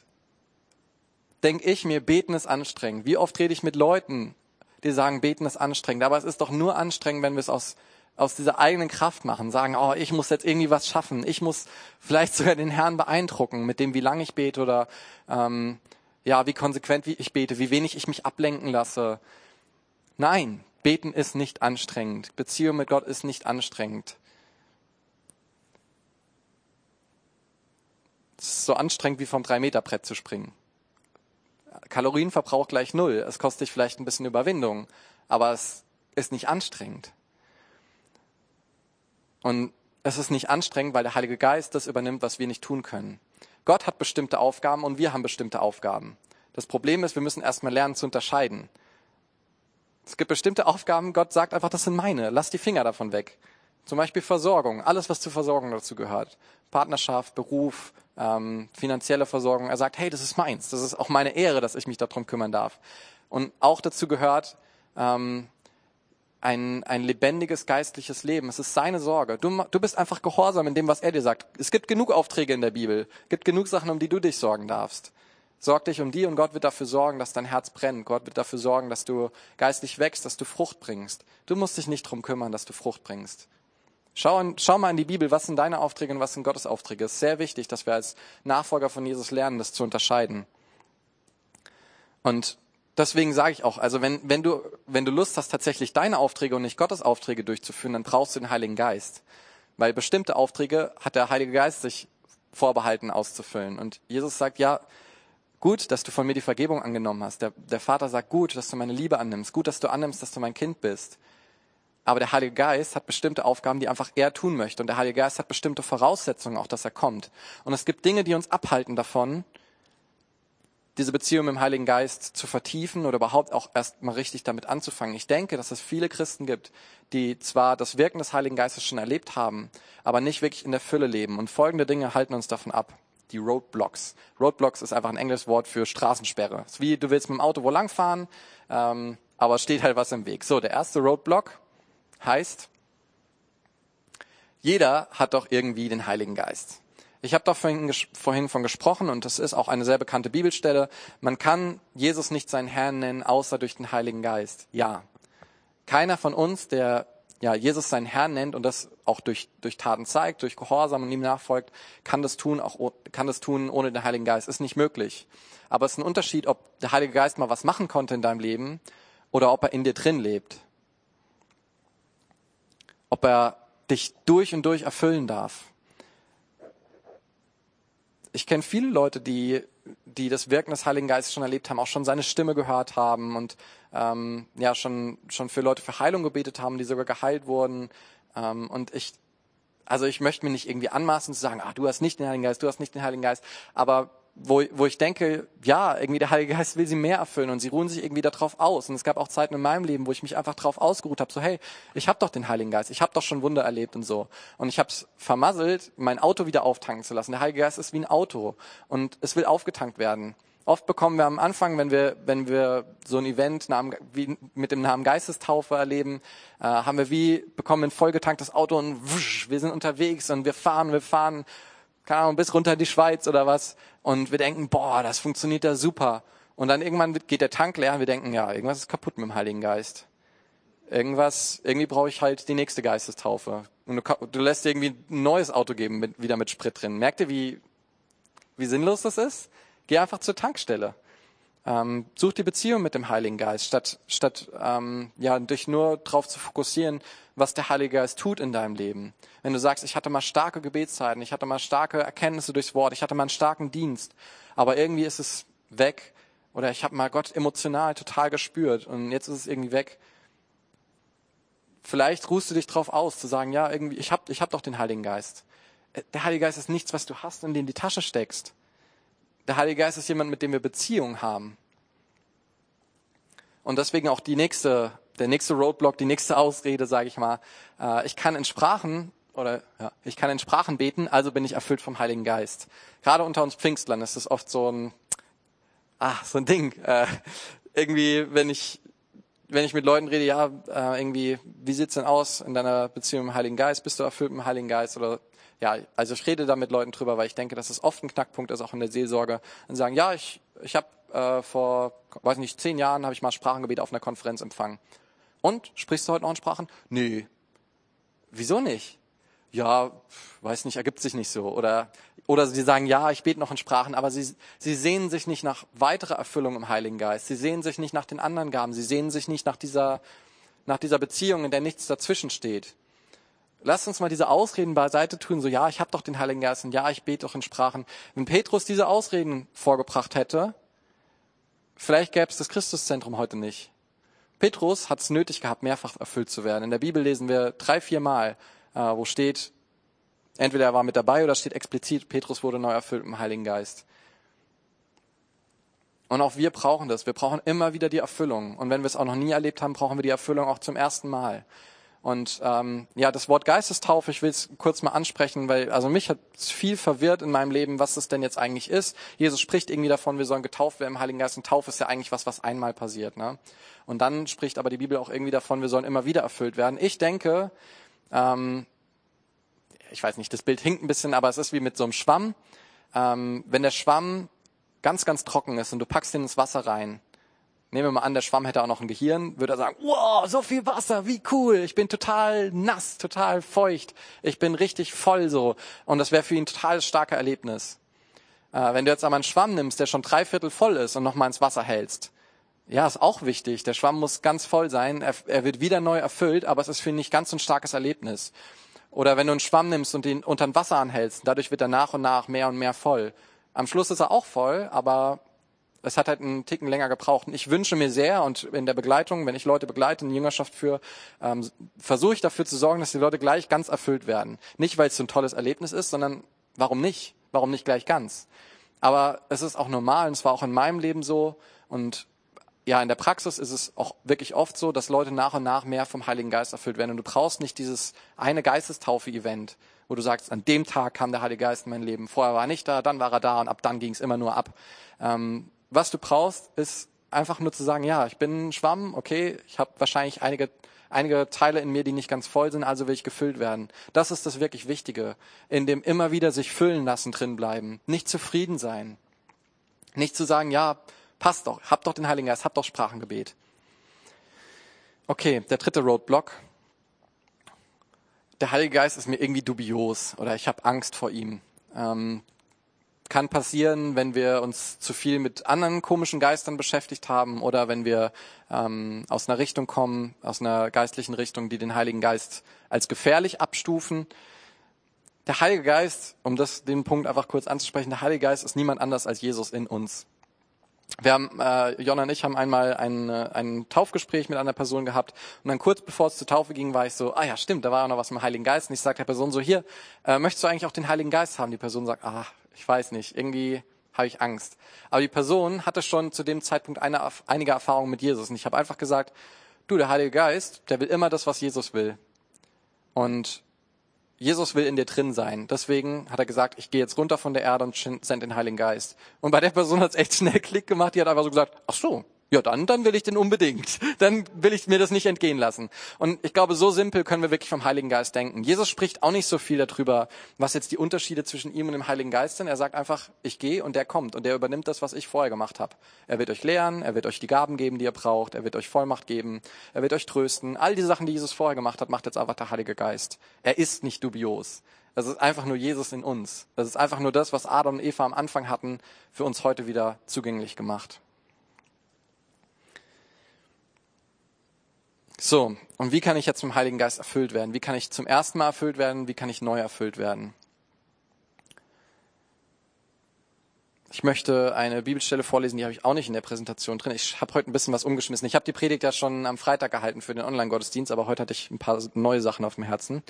denke ich mir, beten ist anstrengend. Wie oft rede ich mit Leuten, die sagen, beten ist anstrengend. Aber es ist doch nur anstrengend, wenn wir es aus, aus dieser eigenen Kraft machen. Sagen, oh, ich muss jetzt irgendwie was schaffen. Ich muss vielleicht sogar den Herrn beeindrucken mit dem, wie lange ich bete oder ähm, ja, wie konsequent ich bete, wie wenig ich mich ablenken lasse. Nein, Beten ist nicht anstrengend. Beziehung mit Gott ist nicht anstrengend. Es ist so anstrengend wie vom 3-Meter-Brett zu springen. Kalorienverbrauch gleich null. Es kostet dich vielleicht ein bisschen Überwindung, aber es ist nicht anstrengend. Und es ist nicht anstrengend, weil der Heilige Geist das übernimmt, was wir nicht tun können. Gott hat bestimmte Aufgaben und wir haben bestimmte Aufgaben. Das Problem ist, wir müssen erstmal lernen zu unterscheiden. Es gibt bestimmte Aufgaben, Gott sagt einfach, das sind meine, lass die Finger davon weg. Zum Beispiel Versorgung, alles, was zur Versorgung dazu gehört. Partnerschaft, Beruf, ähm, finanzielle Versorgung. Er sagt, hey, das ist meins, das ist auch meine Ehre, dass ich mich darum kümmern darf. Und auch dazu gehört ähm, ein, ein lebendiges geistliches Leben. Es ist seine Sorge. Du, du bist einfach gehorsam in dem, was er dir sagt. Es gibt genug Aufträge in der Bibel, es gibt genug Sachen, um die du dich sorgen darfst. Sorg dich um die und Gott wird dafür sorgen, dass dein Herz brennt. Gott wird dafür sorgen, dass du geistlich wächst, dass du Frucht bringst. Du musst dich nicht drum kümmern, dass du Frucht bringst. Schau, in, schau mal in die Bibel, was sind deine Aufträge und was sind Gottes Aufträge. Es ist sehr wichtig, dass wir als Nachfolger von Jesus lernen, das zu unterscheiden. Und deswegen sage ich auch, also wenn, wenn, du, wenn du Lust hast, tatsächlich deine Aufträge und nicht Gottes Aufträge durchzuführen, dann brauchst du den Heiligen Geist. Weil bestimmte Aufträge hat der Heilige Geist sich vorbehalten auszufüllen. Und Jesus sagt, ja, Gut, dass du von mir die Vergebung angenommen hast. Der, der Vater sagt, gut, dass du meine Liebe annimmst. Gut, dass du annimmst, dass du mein Kind bist. Aber der Heilige Geist hat bestimmte Aufgaben, die einfach er tun möchte. Und der Heilige Geist hat bestimmte Voraussetzungen, auch dass er kommt. Und es gibt Dinge, die uns abhalten davon, diese Beziehung mit dem Heiligen Geist zu vertiefen oder überhaupt auch erst mal richtig damit anzufangen. Ich denke, dass es viele Christen gibt, die zwar das Wirken des Heiligen Geistes schon erlebt haben, aber nicht wirklich in der Fülle leben. Und folgende Dinge halten uns davon ab. Die Roadblocks. Roadblocks ist einfach ein englisches Wort für Straßensperre. Es ist wie du willst mit dem Auto wo langfahren, ähm, aber steht halt was im Weg. So, der erste Roadblock heißt, jeder hat doch irgendwie den Heiligen Geist. Ich habe doch vorhin, vorhin von gesprochen und das ist auch eine sehr bekannte Bibelstelle. Man kann Jesus nicht seinen Herrn nennen, außer durch den Heiligen Geist. Ja. Keiner von uns, der ja, Jesus seinen Herrn nennt und das auch durch, durch Taten zeigt, durch Gehorsam und ihm nachfolgt, kann das tun, auch, kann das tun ohne den Heiligen Geist. Ist nicht möglich. Aber es ist ein Unterschied, ob der Heilige Geist mal was machen konnte in deinem Leben oder ob er in dir drin lebt. Ob er dich durch und durch erfüllen darf ich kenne viele Leute, die, die das Wirken des Heiligen Geistes schon erlebt haben, auch schon seine Stimme gehört haben und ähm, ja schon schon für Leute für Heilung gebetet haben, die sogar geheilt wurden. Ähm, und ich, also ich möchte mir nicht irgendwie anmaßen zu sagen, ah, du hast nicht den Heiligen Geist, du hast nicht den Heiligen Geist, aber wo, wo ich denke, ja, irgendwie der Heilige Geist will sie mehr erfüllen und sie ruhen sich irgendwie darauf aus. Und es gab auch Zeiten in meinem Leben, wo ich mich einfach darauf ausgeruht habe, so hey, ich habe doch den Heiligen Geist, ich habe doch schon Wunder erlebt und so. Und ich habe es vermasselt, mein Auto wieder auftanken zu lassen. Der Heilige Geist ist wie ein Auto und es will aufgetankt werden. Oft bekommen wir am Anfang, wenn wir, wenn wir so ein Event wie mit dem Namen Geistestaufe erleben, äh, haben wir wie, bekommen ein vollgetanktes Auto und wusch, wir sind unterwegs und wir fahren, wir fahren keine Ahnung, bis runter in die Schweiz oder was. Und wir denken, boah, das funktioniert da super. Und dann irgendwann geht der Tank leer und wir denken, ja, irgendwas ist kaputt mit dem Heiligen Geist. Irgendwas, irgendwie brauche ich halt die nächste Geistestaufe. Und du, du lässt dir irgendwie ein neues Auto geben, mit, wieder mit Sprit drin. Merkt ihr, wie, wie sinnlos das ist? Geh einfach zur Tankstelle. Ähm, such die Beziehung mit dem Heiligen Geist, statt, statt ähm, ja, dich nur darauf zu fokussieren, was der Heilige Geist tut in deinem Leben. Wenn du sagst, ich hatte mal starke Gebetszeiten, ich hatte mal starke Erkenntnisse durchs Wort, ich hatte mal einen starken Dienst, aber irgendwie ist es weg oder ich habe mal Gott emotional total gespürt und jetzt ist es irgendwie weg. Vielleicht ruhst du dich drauf aus, zu sagen, ja, irgendwie, ich habe ich hab doch den Heiligen Geist. Äh, der Heilige Geist ist nichts, was du hast und in die Tasche steckst. Der Heilige Geist ist jemand, mit dem wir Beziehung haben. Und deswegen auch die nächste, der nächste Roadblock, die nächste Ausrede, sage ich mal. Äh, ich kann in Sprachen oder ja, ich kann in Sprachen beten, also bin ich erfüllt vom Heiligen Geist. Gerade unter uns Pfingstlern ist es oft so ein, ah, so ein Ding. Äh, irgendwie, wenn ich wenn ich mit Leuten rede, ja, äh, irgendwie, wie sieht's denn aus in deiner Beziehung mit dem Heiligen Geist? Bist du erfüllt mit dem Heiligen Geist oder ja, also ich rede da mit Leuten drüber, weil ich denke, dass es oft ein Knackpunkt ist, auch in der Seelsorge, und sagen, ja, ich, ich habe äh, vor, weiß nicht, zehn Jahren habe ich mal Sprachengebet auf einer Konferenz empfangen. Und sprichst du heute noch in Sprachen? Nee. Wieso nicht? Ja, weiß nicht, ergibt sich nicht so. Oder oder sie sagen, ja, ich bete noch in Sprachen, aber sie, sie sehnen sich nicht nach weiterer Erfüllung im Heiligen Geist. Sie sehnen sich nicht nach den anderen Gaben. Sie sehnen sich nicht nach dieser, nach dieser Beziehung, in der nichts dazwischen steht. Lasst uns mal diese Ausreden beiseite tun, so ja, ich habe doch den Heiligen Geist und ja, ich bete doch in Sprachen. Wenn Petrus diese Ausreden vorgebracht hätte, vielleicht gäbe es das Christuszentrum heute nicht. Petrus hat es nötig gehabt, mehrfach erfüllt zu werden. In der Bibel lesen wir drei, vier Mal, äh, wo steht, entweder er war mit dabei oder steht explizit, Petrus wurde neu erfüllt im Heiligen Geist. Und auch wir brauchen das. Wir brauchen immer wieder die Erfüllung. Und wenn wir es auch noch nie erlebt haben, brauchen wir die Erfüllung auch zum ersten Mal. Und ähm, ja, das Wort Geistestaufe, ich will es kurz mal ansprechen, weil also mich hat viel verwirrt in meinem Leben, was es denn jetzt eigentlich ist. Jesus spricht irgendwie davon, wir sollen getauft werden im Heiligen Geist. Und Taufe ist ja eigentlich was, was einmal passiert. Ne? Und dann spricht aber die Bibel auch irgendwie davon, wir sollen immer wieder erfüllt werden. Ich denke, ähm, ich weiß nicht, das Bild hinkt ein bisschen, aber es ist wie mit so einem Schwamm. Ähm, wenn der Schwamm ganz, ganz trocken ist und du packst ihn ins Wasser rein, Nehmen wir mal an, der Schwamm hätte auch noch ein Gehirn, würde er sagen, wow, so viel Wasser, wie cool, ich bin total nass, total feucht, ich bin richtig voll so. Und das wäre für ihn ein total starker Erlebnis. Äh, wenn du jetzt aber einen Schwamm nimmst, der schon drei Viertel voll ist und nochmal ins Wasser hältst, ja, ist auch wichtig. Der Schwamm muss ganz voll sein, er, er wird wieder neu erfüllt, aber es ist für ihn nicht ganz so ein starkes Erlebnis. Oder wenn du einen Schwamm nimmst und ihn unter Wasser anhältst, dadurch wird er nach und nach mehr und mehr voll. Am Schluss ist er auch voll, aber es hat halt einen Ticken länger gebraucht. Und ich wünsche mir sehr und in der Begleitung, wenn ich Leute begleite, eine Jüngerschaft für, ähm, versuche ich dafür zu sorgen, dass die Leute gleich ganz erfüllt werden. Nicht, weil es so ein tolles Erlebnis ist, sondern warum nicht? Warum nicht gleich ganz? Aber es ist auch normal und es war auch in meinem Leben so. Und ja, in der Praxis ist es auch wirklich oft so, dass Leute nach und nach mehr vom Heiligen Geist erfüllt werden. Und du brauchst nicht dieses eine Geistestaufe-Event, wo du sagst, an dem Tag kam der Heilige Geist in mein Leben. Vorher war er nicht da, dann war er da und ab dann ging es immer nur ab. Ähm, was du brauchst, ist einfach nur zu sagen, ja, ich bin ein Schwamm, okay, ich habe wahrscheinlich einige einige Teile in mir, die nicht ganz voll sind, also will ich gefüllt werden. Das ist das wirklich Wichtige. In dem immer wieder sich füllen lassen drin bleiben. Nicht zufrieden sein. Nicht zu sagen, ja, passt doch, hab doch den Heiligen Geist, hab doch Sprachengebet. Okay, der dritte Roadblock. Der Heilige Geist ist mir irgendwie dubios oder ich habe Angst vor ihm. Ähm, kann passieren, wenn wir uns zu viel mit anderen komischen Geistern beschäftigt haben oder wenn wir ähm, aus einer Richtung kommen, aus einer geistlichen Richtung, die den Heiligen Geist als gefährlich abstufen. Der Heilige Geist, um das den Punkt einfach kurz anzusprechen, der Heilige Geist ist niemand anders als Jesus in uns. Wir haben, äh, Jonna und ich haben einmal ein, äh, ein Taufgespräch mit einer Person gehabt und dann kurz bevor es zur Taufe ging, war ich so, ah ja, stimmt, da war ja noch was mit dem Heiligen Geist und ich sage der Person so, hier, äh, möchtest du eigentlich auch den Heiligen Geist haben? Die Person sagt, ah, ich weiß nicht, irgendwie habe ich Angst. Aber die Person hatte schon zu dem Zeitpunkt eine, einige Erfahrungen mit Jesus. Und ich habe einfach gesagt, du, der Heilige Geist, der will immer das, was Jesus will. Und Jesus will in dir drin sein. Deswegen hat er gesagt, ich gehe jetzt runter von der Erde und sende den Heiligen Geist. Und bei der Person hat es echt schnell Klick gemacht. Die hat einfach so gesagt, ach so, ja, dann, dann will ich den unbedingt. [laughs] Dann will ich mir das nicht entgehen lassen. Und ich glaube, so simpel können wir wirklich vom Heiligen Geist denken. Jesus spricht auch nicht so viel darüber, was jetzt die Unterschiede zwischen ihm und dem Heiligen Geist sind. Er sagt einfach, ich gehe und der kommt und der übernimmt das, was ich vorher gemacht habe. Er wird euch lehren, er wird euch die Gaben geben, die ihr braucht, er wird euch Vollmacht geben, er wird euch trösten. All die Sachen, die Jesus vorher gemacht hat, macht jetzt einfach der Heilige Geist. Er ist nicht dubios. Das ist einfach nur Jesus in uns. Das ist einfach nur das, was Adam und Eva am Anfang hatten, für uns heute wieder zugänglich gemacht. So, und wie kann ich jetzt vom Heiligen Geist erfüllt werden? Wie kann ich zum ersten Mal erfüllt werden? Wie kann ich neu erfüllt werden? Ich möchte eine Bibelstelle vorlesen, die habe ich auch nicht in der Präsentation drin. Ich habe heute ein bisschen was umgeschmissen. Ich habe die Predigt ja schon am Freitag gehalten für den Online-Gottesdienst, aber heute hatte ich ein paar neue Sachen auf dem Herzen.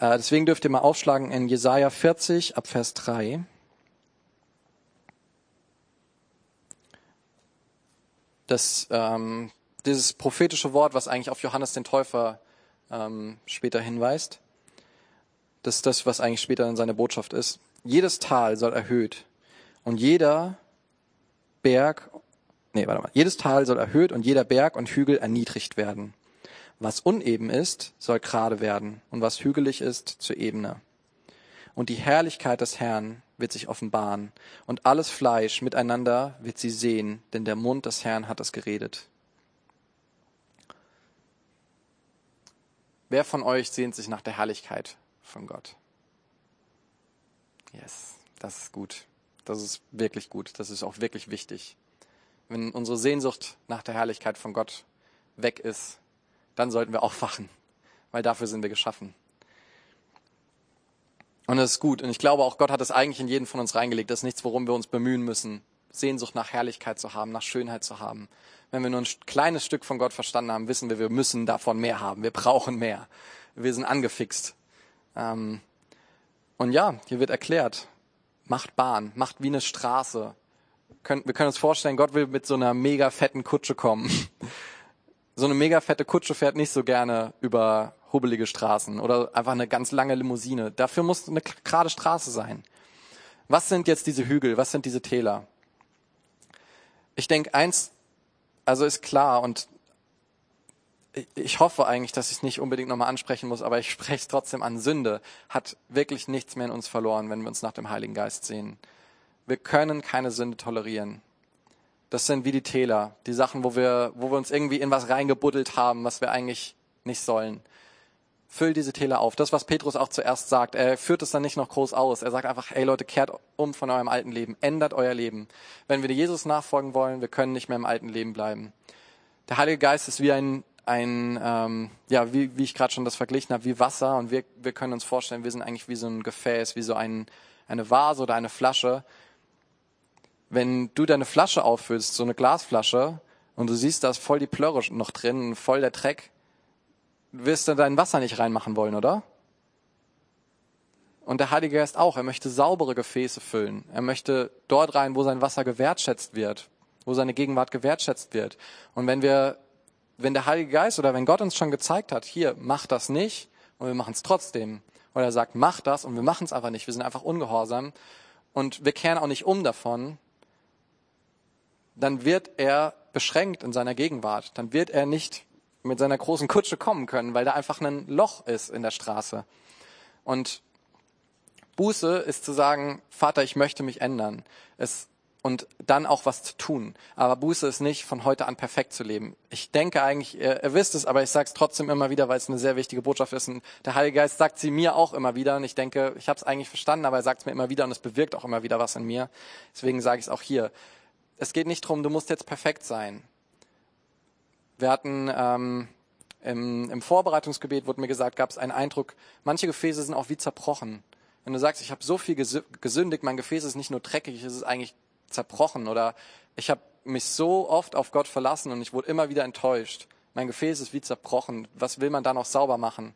Äh, deswegen dürft ihr mal aufschlagen in Jesaja 40 ab Vers 3. Das ähm, dieses prophetische Wort, was eigentlich auf Johannes den Täufer ähm, später hinweist. Das ist das, was eigentlich später dann seine Botschaft ist. Jedes Tal soll erhöht und jeder Berg, nee, warte mal, jedes Tal soll erhöht und jeder Berg und Hügel erniedrigt werden. Was uneben ist, soll gerade werden und was hügelig ist, zur Ebene. Und die Herrlichkeit des Herrn wird sich offenbaren und alles Fleisch miteinander wird sie sehen, denn der Mund des Herrn hat es geredet. Wer von euch sehnt sich nach der Herrlichkeit von Gott? Yes, das ist gut. Das ist wirklich gut. Das ist auch wirklich wichtig. Wenn unsere Sehnsucht nach der Herrlichkeit von Gott weg ist, dann sollten wir aufwachen, weil dafür sind wir geschaffen. Und das ist gut. Und ich glaube auch, Gott hat es eigentlich in jeden von uns reingelegt. Das ist nichts, worum wir uns bemühen müssen, Sehnsucht nach Herrlichkeit zu haben, nach Schönheit zu haben. Wenn wir nur ein kleines Stück von Gott verstanden haben, wissen wir, wir müssen davon mehr haben. Wir brauchen mehr. Wir sind angefixt. Ähm, und ja, hier wird erklärt, macht Bahn, macht wie eine Straße. Wir können uns vorstellen, Gott will mit so einer mega fetten Kutsche kommen. [laughs] So eine mega fette Kutsche fährt nicht so gerne über hubbelige Straßen oder einfach eine ganz lange Limousine. Dafür muss eine gerade Straße sein. Was sind jetzt diese Hügel? Was sind diese Täler? ich denke, eins, also ist klar und ich hoffe eigentlich, dass ich es nicht unbedingt nochmal ansprechen muss, aber ich [laughs] spreche es trotzdem an. Sünde hat wirklich nichts mehr in uns verloren, wenn wir uns nach dem Heiligen Geist sehen. Wir können keine Sünde tolerieren. Das sind wie die Täler, die Sachen, wo wir, wo wir uns irgendwie in was reingebuddelt haben, was wir eigentlich nicht sollen füll diese Täler auf. Das, was Petrus auch zuerst sagt, er führt es dann nicht noch groß aus. Er sagt einfach, hey Leute, kehrt um von eurem alten Leben, ändert euer Leben. Wenn wir Jesus nachfolgen wollen, wir können nicht mehr im alten Leben bleiben. Der Heilige Geist ist wie ein, ein ähm, ja, wie, wie ich gerade schon das verglichen habe, wie Wasser und wir, wir können uns vorstellen, wir sind eigentlich wie so ein Gefäß, wie so ein, eine Vase oder eine Flasche. Wenn du deine Flasche auffüllst, so eine Glasflasche, und du siehst, da ist voll die Plörre noch drin, voll der Dreck, wirst du dein Wasser nicht reinmachen wollen, oder? Und der Heilige Geist auch. Er möchte saubere Gefäße füllen. Er möchte dort rein, wo sein Wasser gewertschätzt wird, wo seine Gegenwart gewertschätzt wird. Und wenn wir, wenn der Heilige Geist oder wenn Gott uns schon gezeigt hat, hier, mach das nicht, und wir machen es trotzdem, oder er sagt, mach das, und wir machen es einfach nicht, wir sind einfach ungehorsam, und wir kehren auch nicht um davon, dann wird er beschränkt in seiner Gegenwart. Dann wird er nicht mit seiner großen Kutsche kommen können, weil da einfach ein Loch ist in der Straße. Und Buße ist zu sagen, Vater, ich möchte mich ändern. Es, und dann auch was zu tun. Aber Buße ist nicht von heute an perfekt zu leben. Ich denke eigentlich, ihr, ihr wisst es, aber ich sage es trotzdem immer wieder, weil es eine sehr wichtige Botschaft ist. Und der Heilige Geist sagt sie mir auch immer wieder. Und ich denke, ich habe es eigentlich verstanden, aber er sagt es mir immer wieder und es bewirkt auch immer wieder was in mir. Deswegen sage ich es auch hier. Es geht nicht darum, du musst jetzt perfekt sein. Wir hatten ähm, im, im Vorbereitungsgebet, wurde mir gesagt, gab es einen Eindruck, manche Gefäße sind auch wie zerbrochen. Wenn du sagst, ich habe so viel gesündigt, mein Gefäß ist nicht nur dreckig, es ist eigentlich zerbrochen oder ich habe mich so oft auf Gott verlassen und ich wurde immer wieder enttäuscht. Mein Gefäß ist wie zerbrochen. Was will man da noch sauber machen?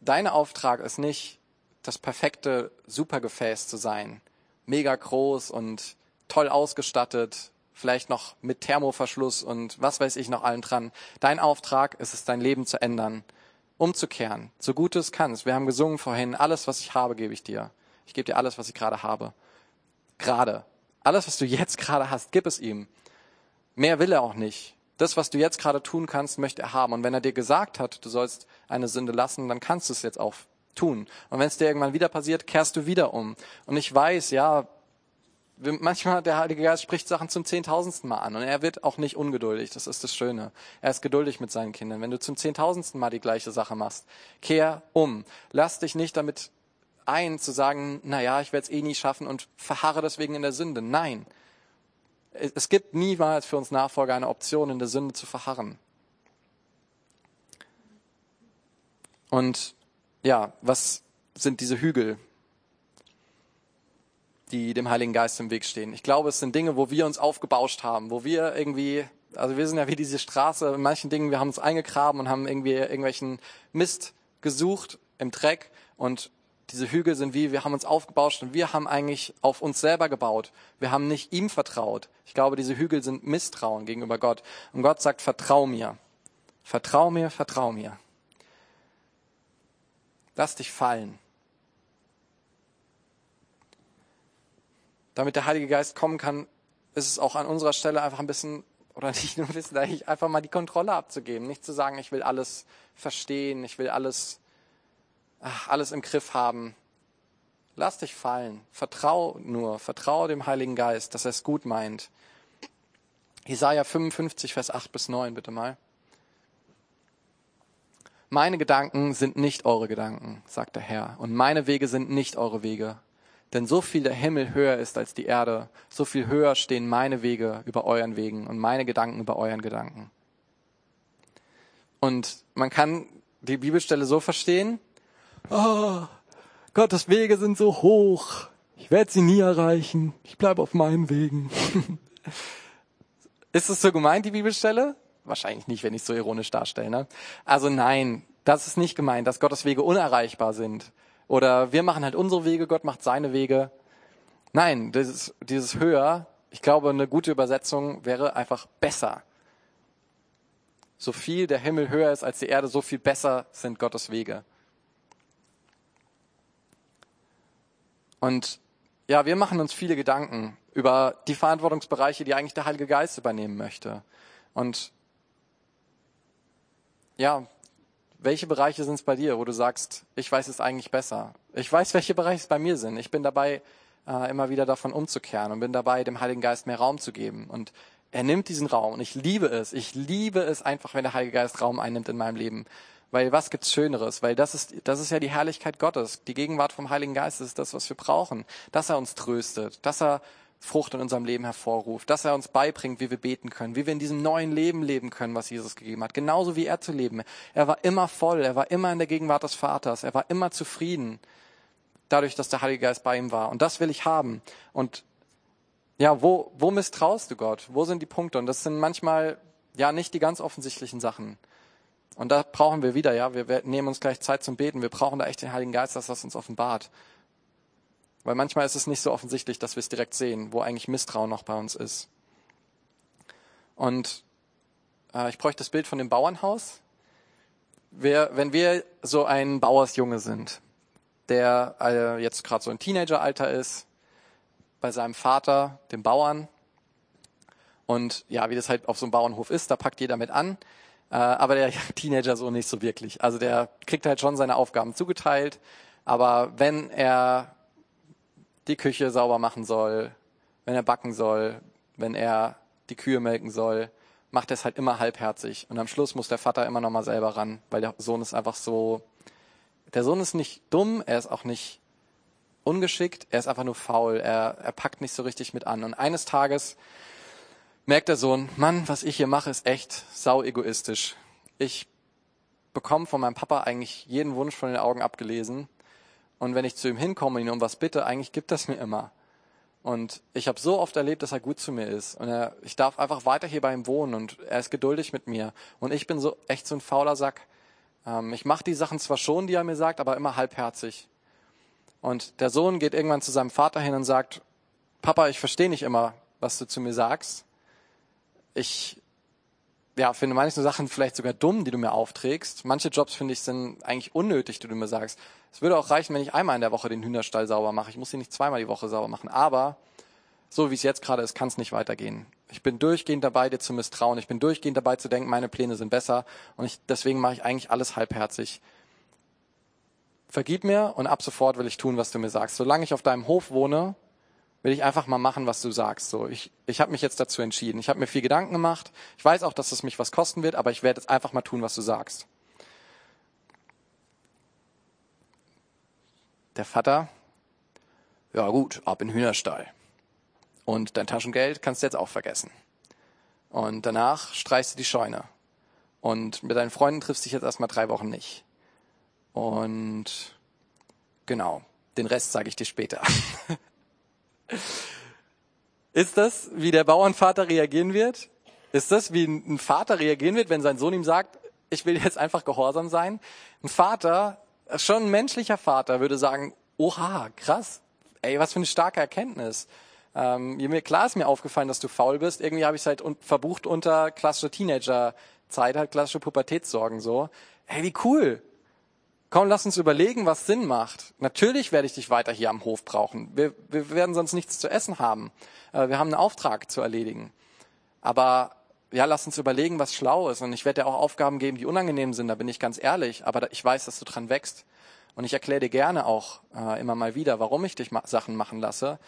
Dein Auftrag ist nicht, das perfekte Supergefäß zu sein. Mega groß und toll ausgestattet, vielleicht noch mit Thermoverschluss und was weiß ich noch allen dran. Dein Auftrag ist es, dein Leben zu ändern, umzukehren, so gut du es kannst. Wir haben gesungen vorhin, alles, was ich habe, gebe ich dir. Ich gebe dir alles, was ich gerade habe. Gerade. Alles, was du jetzt gerade hast, gib es ihm. Mehr will er auch nicht. Das, was du jetzt gerade tun kannst, möchte er haben. Und wenn er dir gesagt hat, du sollst eine Sünde lassen, dann kannst du es jetzt auch tun. Und wenn es dir irgendwann wieder passiert, kehrst du wieder um. Und ich weiß, ja, manchmal der Heilige Geist spricht Sachen zum zehntausendsten Mal an und er wird auch nicht ungeduldig. Das ist das Schöne. Er ist geduldig mit seinen Kindern. Wenn du zum zehntausendsten Mal die gleiche Sache machst, kehr um. Lass dich nicht damit ein, zu sagen, na ja, ich werde es eh nie schaffen und verharre deswegen in der Sünde. Nein. Es gibt niemals für uns Nachfolger eine Option, in der Sünde zu verharren. Und ja, was sind diese Hügel? Die dem Heiligen Geist im Weg stehen. Ich glaube, es sind Dinge, wo wir uns aufgebauscht haben, wo wir irgendwie, also wir sind ja wie diese Straße, in manchen Dingen, wir haben uns eingegraben und haben irgendwie irgendwelchen Mist gesucht im Dreck und diese Hügel sind wie, wir haben uns aufgebauscht und wir haben eigentlich auf uns selber gebaut. Wir haben nicht ihm vertraut. Ich glaube, diese Hügel sind Misstrauen gegenüber Gott. Und Gott sagt, vertrau mir. Vertrau mir, vertrau mir. Lass dich fallen. Damit der Heilige Geist kommen kann, ist es auch an unserer Stelle einfach ein bisschen, oder [laughs] nicht nur ein bisschen, eigentlich einfach mal die Kontrolle abzugeben. Nicht zu sagen, ich will alles verstehen, ich will alles, ach, alles im Griff haben. Lass dich fallen. Vertrau nur, vertrau dem Heiligen Geist, dass er es gut meint. Jesaja 55, Vers 8 bis 9, bitte mal. Meine Gedanken sind nicht eure Gedanken, sagt der Herr, und meine Wege sind nicht eure Wege, denn so viel der Himmel höher ist als die Erde, so viel höher stehen meine Wege über euren Wegen und meine Gedanken über euren Gedanken. Und man kann die Bibelstelle so verstehen, oh, Gottes Wege sind so hoch, ich werde sie nie erreichen, ich bleibe auf meinen Wegen. [laughs] ist es so gemeint, die Bibelstelle? Wahrscheinlich nicht, wenn ich es so ironisch darstelle. Ne? Also nein, das ist nicht gemeint, dass Gottes Wege unerreichbar sind. Oder wir machen halt unsere Wege, Gott macht seine Wege. Nein, dieses, dieses höher, ich glaube, eine gute Übersetzung wäre einfach besser. So viel der Himmel höher ist als die Erde, so viel besser sind Gottes Wege. Und ja, wir machen uns viele Gedanken über die Verantwortungsbereiche, die eigentlich der Heilige Geist übernehmen möchte. Und ja, welche Bereiche sind es bei dir, wo du sagst, ich weiß es eigentlich besser? Ich weiß, welche Bereiche es bei mir sind. Ich bin dabei, äh, immer wieder davon umzukehren und bin dabei, dem Heiligen Geist mehr Raum zu geben. Und er nimmt diesen Raum und ich liebe es. Ich liebe es einfach, wenn der Heilige Geist Raum einnimmt in meinem Leben. Weil was gibt's Schöneres? Weil das ist, das ist ja die Herrlichkeit Gottes. Die Gegenwart vom Heiligen Geist ist das, was wir brauchen. Dass er uns tröstet, dass er Frucht in unserem Leben hervorruft, dass er uns beibringt, wie wir beten können, wie wir in diesem neuen Leben leben können, was Jesus gegeben hat, genauso wie er zu leben. Er war immer voll, er war immer in der Gegenwart des Vaters, er war immer zufrieden, dadurch, dass der Heilige Geist bei ihm war. Und das will ich haben. Und ja, wo, wo misstraust du Gott? Wo sind die Punkte? Und das sind manchmal ja nicht die ganz offensichtlichen Sachen. Und da brauchen wir wieder, ja, wir nehmen uns gleich Zeit zum Beten. Wir brauchen da echt den Heiligen Geist, dass das uns offenbart. Weil manchmal ist es nicht so offensichtlich, dass wir es direkt sehen, wo eigentlich Misstrauen noch bei uns ist. Und äh, ich bräuchte das Bild von dem Bauernhaus. Wir, wenn wir so ein Bauersjunge sind, der äh, jetzt gerade so ein Teenageralter ist, bei seinem Vater, dem Bauern, und ja, wie das halt auf so einem Bauernhof ist, da packt jeder mit an. Äh, aber der [laughs] Teenager so nicht so wirklich. Also der kriegt halt schon seine Aufgaben zugeteilt. Aber wenn er die Küche sauber machen soll, wenn er backen soll, wenn er die Kühe melken soll, macht er es halt immer halbherzig. Und am Schluss muss der Vater immer noch mal selber ran, weil der Sohn ist einfach so, der Sohn ist nicht dumm, er ist auch nicht ungeschickt, er ist einfach nur faul, er, er packt nicht so richtig mit an. Und eines Tages merkt der Sohn, Mann, was ich hier mache, ist echt sau egoistisch. Ich bekomme von meinem Papa eigentlich jeden Wunsch von den Augen abgelesen. Und wenn ich zu ihm hinkomme und ihn um was bitte, eigentlich gibt das mir immer. Und ich habe so oft erlebt, dass er gut zu mir ist. Und er, ich darf einfach weiter hier bei ihm wohnen und er ist geduldig mit mir. Und ich bin so echt so ein fauler Sack. Ähm, ich mache die Sachen zwar schon, die er mir sagt, aber immer halbherzig. Und der Sohn geht irgendwann zu seinem Vater hin und sagt, Papa, ich verstehe nicht immer, was du zu mir sagst ich ja, finde manche Sachen vielleicht sogar dumm, die du mir aufträgst. Manche Jobs finde ich sind eigentlich unnötig, die du mir sagst. Es würde auch reichen, wenn ich einmal in der Woche den Hühnerstall sauber mache. Ich muss ihn nicht zweimal die Woche sauber machen. Aber so wie es jetzt gerade ist, kann es nicht weitergehen. Ich bin durchgehend dabei, dir zu misstrauen. Ich bin durchgehend dabei zu denken, meine Pläne sind besser. Und ich, deswegen mache ich eigentlich alles halbherzig. Vergib mir und ab sofort will ich tun, was du mir sagst. Solange ich auf deinem Hof wohne, will ich einfach mal machen, was du sagst. So, ich, ich habe mich jetzt dazu entschieden. Ich habe mir viel Gedanken gemacht. Ich weiß auch, dass es mich was kosten wird, aber ich werde jetzt einfach mal tun, was du sagst. Der Vater, ja gut, ab in den Hühnerstall. Und dein Taschengeld kannst du jetzt auch vergessen. Und danach streichst du die Scheune. Und mit deinen Freunden triffst du dich jetzt erstmal drei Wochen nicht. Und genau, den Rest sage ich dir später. [laughs] Ist das, wie der Bauernvater reagieren wird? Ist das, wie ein Vater reagieren wird, wenn sein Sohn ihm sagt, ich will jetzt einfach gehorsam sein? Ein Vater, schon ein menschlicher Vater, würde sagen, oha, krass, ey, was für eine starke Erkenntnis. Ähm, mir klar ist mir aufgefallen, dass du faul bist. Irgendwie habe ich es halt un verbucht unter klassische Teenager-Zeit, halt klassische Pubertätssorgen so. Hey, wie cool. Komm, lass uns überlegen, was Sinn macht. Natürlich werde ich dich weiter hier am Hof brauchen. Wir, wir werden sonst nichts zu essen haben. Äh, wir haben einen Auftrag zu erledigen. Aber ja, lass uns überlegen, was schlau ist. Und ich werde dir auch Aufgaben geben, die unangenehm sind, da bin ich ganz ehrlich. Aber ich weiß, dass du dran wächst. Und ich erkläre dir gerne auch äh, immer mal wieder, warum ich dich ma Sachen machen lasse.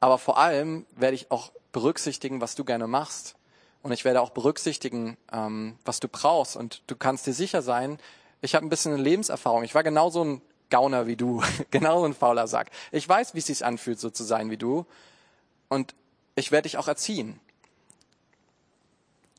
Aber vor allem werde ich auch berücksichtigen, was du gerne machst. Und ich werde auch berücksichtigen, ähm, was du brauchst. Und du kannst dir sicher sein, ich habe ein bisschen Lebenserfahrung. Ich war genauso ein Gauner wie du, [laughs] genauso ein fauler Sack. Ich weiß, wie es sich anfühlt, so zu sein wie du. Und ich werde dich auch erziehen.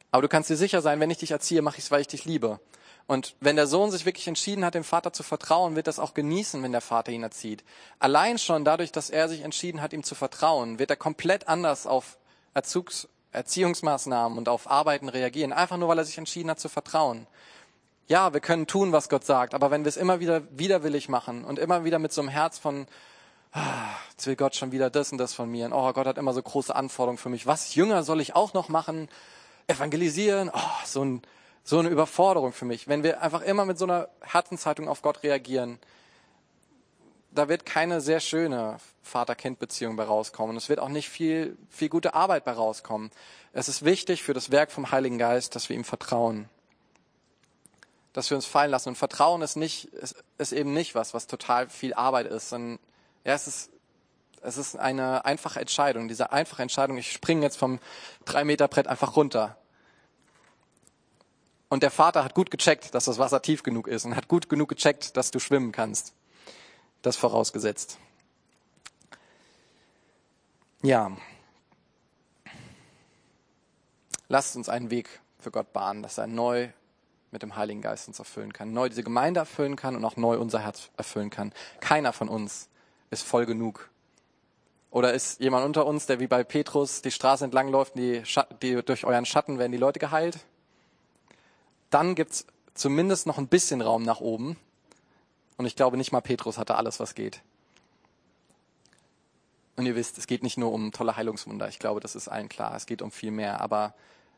Aber du kannst dir sicher sein, wenn ich dich erziehe, mache ich es, weil ich dich liebe. Und wenn der Sohn sich wirklich entschieden hat, dem Vater zu vertrauen, wird das auch genießen, wenn der Vater ihn erzieht. Allein schon dadurch, dass er sich entschieden hat, ihm zu vertrauen, wird er komplett anders auf Erzugs Erziehungsmaßnahmen und auf Arbeiten reagieren. Einfach nur, weil er sich entschieden hat zu vertrauen ja, wir können tun, was Gott sagt, aber wenn wir es immer wieder widerwillig machen und immer wieder mit so einem Herz von, ah, jetzt will Gott schon wieder das und das von mir und oh, Gott hat immer so große Anforderungen für mich, was jünger soll ich auch noch machen, evangelisieren, oh, so, ein, so eine Überforderung für mich. Wenn wir einfach immer mit so einer Herzenshaltung auf Gott reagieren, da wird keine sehr schöne Vater-Kind-Beziehung bei rauskommen. Es wird auch nicht viel, viel gute Arbeit bei rauskommen. Es ist wichtig für das Werk vom Heiligen Geist, dass wir ihm vertrauen dass wir uns fallen lassen. Und Vertrauen ist nicht, ist, ist eben nicht was, was total viel Arbeit ist, sondern ja, es ist, es ist eine einfache Entscheidung. Diese einfache Entscheidung, ich springe jetzt vom drei Meter Brett einfach runter. Und der Vater hat gut gecheckt, dass das Wasser tief genug ist und hat gut genug gecheckt, dass du schwimmen kannst. Das vorausgesetzt. Ja. Lasst uns einen Weg für Gott bahnen, dass er neu mit dem Heiligen Geist uns erfüllen kann, neu diese Gemeinde erfüllen kann und auch neu unser Herz erfüllen kann. Keiner von uns ist voll genug. Oder ist jemand unter uns, der wie bei Petrus die Straße entlang läuft, die, die durch euren Schatten werden die Leute geheilt? Dann gibt's zumindest noch ein bisschen Raum nach oben. Und ich glaube, nicht mal Petrus hatte alles, was geht. Und ihr wisst, es geht nicht nur um tolle Heilungswunder. Ich glaube, das ist allen klar. Es geht um viel mehr. Aber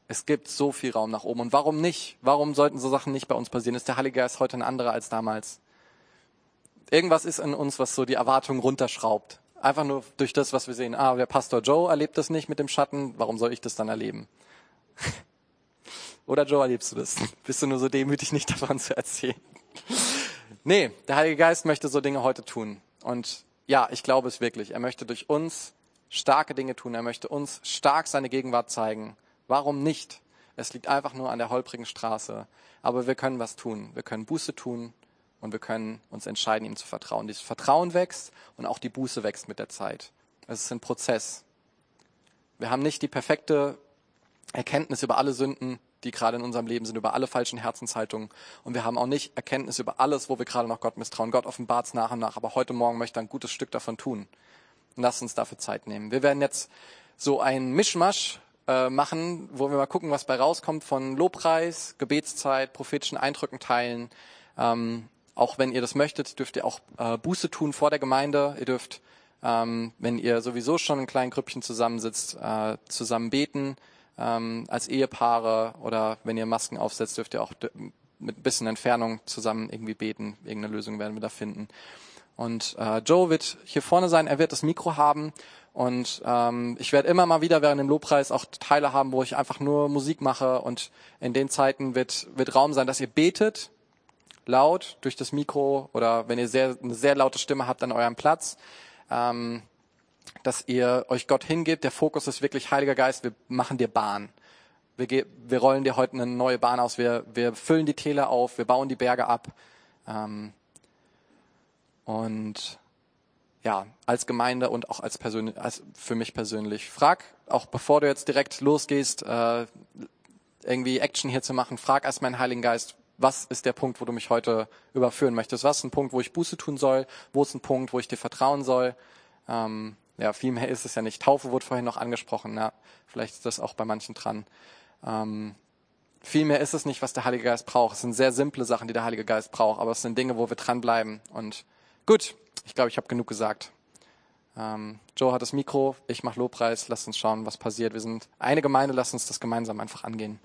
es gibt so viel Raum nach oben. Und warum nicht? Warum sollten so Sachen nicht bei uns passieren? Ist der Heilige Geist heute ein anderer als damals? Irgendwas ist in uns, was so die Erwartungen runterschraubt. Einfach nur durch das, was wir sehen. Ah, der Pastor Joe erlebt das nicht mit dem Schatten. Warum soll ich das dann erleben? [laughs] Oder Joe, erlebst du das? [laughs] Bist du nur so demütig, nicht davon zu erzählen? [laughs] nee, der Heilige Geist möchte so Dinge heute tun. Und ja, ich glaube es wirklich. Er möchte durch uns starke Dinge tun. Er möchte uns stark seine Gegenwart zeigen. Warum nicht? Es liegt einfach nur an der holprigen Straße. Aber wir können was tun. Wir können Buße tun und wir können uns entscheiden, ihm zu vertrauen. Dieses Vertrauen wächst und auch die Buße wächst mit der Zeit. Es ist ein Prozess. Wir haben nicht die perfekte Erkenntnis über alle Sünden, die gerade in unserem Leben sind, über alle falschen Herzenshaltungen. Und wir haben auch nicht Erkenntnis über alles, wo wir gerade noch Gott misstrauen. Gott offenbart es nach und nach. Aber heute Morgen möchte er ein gutes Stück davon tun. Und lasst uns dafür Zeit nehmen. Wir werden jetzt so ein Mischmasch äh, machen, wo wir mal gucken, was bei rauskommt von Lobpreis, Gebetszeit, prophetischen Eindrücken teilen. Ähm, auch wenn ihr das möchtet, dürft ihr auch äh, Buße tun vor der Gemeinde. Ihr dürft, ähm, wenn ihr sowieso schon in kleinen Grüppchen zusammensitzt, äh, zusammen beten ähm, als Ehepaare oder wenn ihr Masken aufsetzt, dürft ihr auch mit ein bisschen Entfernung zusammen irgendwie beten. Irgendeine Lösung werden wir da finden. Und äh, Joe wird hier vorne sein, er wird das Mikro haben und ähm, ich werde immer mal wieder während dem Lobpreis auch Teile haben, wo ich einfach nur Musik mache und in den Zeiten wird, wird Raum sein, dass ihr betet, laut durch das Mikro oder wenn ihr sehr, eine sehr laute Stimme habt an eurem Platz. Ähm, dass ihr euch Gott hingebt. Der Fokus ist wirklich Heiliger Geist, wir machen dir Bahn. Wir, wir rollen dir heute eine neue Bahn aus. Wir, wir füllen die Täler auf, wir bauen die Berge ab. Ähm, und ja, als Gemeinde und auch als, persönlich, als für mich persönlich. Frag, auch bevor du jetzt direkt losgehst, äh, irgendwie Action hier zu machen, frag erst meinen Heiligen Geist, was ist der Punkt, wo du mich heute überführen möchtest? Was ist ein Punkt, wo ich Buße tun soll? Wo ist ein Punkt, wo ich dir vertrauen soll? Ähm, ja, viel mehr ist es ja nicht. Taufe wurde vorhin noch angesprochen. Ja, vielleicht ist das auch bei manchen dran. Ähm, viel mehr ist es nicht, was der Heilige Geist braucht. Es sind sehr simple Sachen, die der Heilige Geist braucht, aber es sind Dinge, wo wir dranbleiben. Und gut, ich glaube, ich habe genug gesagt. Ähm, Joe hat das Mikro, ich mache Lobpreis, lasst uns schauen, was passiert. Wir sind eine Gemeinde, lasst uns das gemeinsam einfach angehen.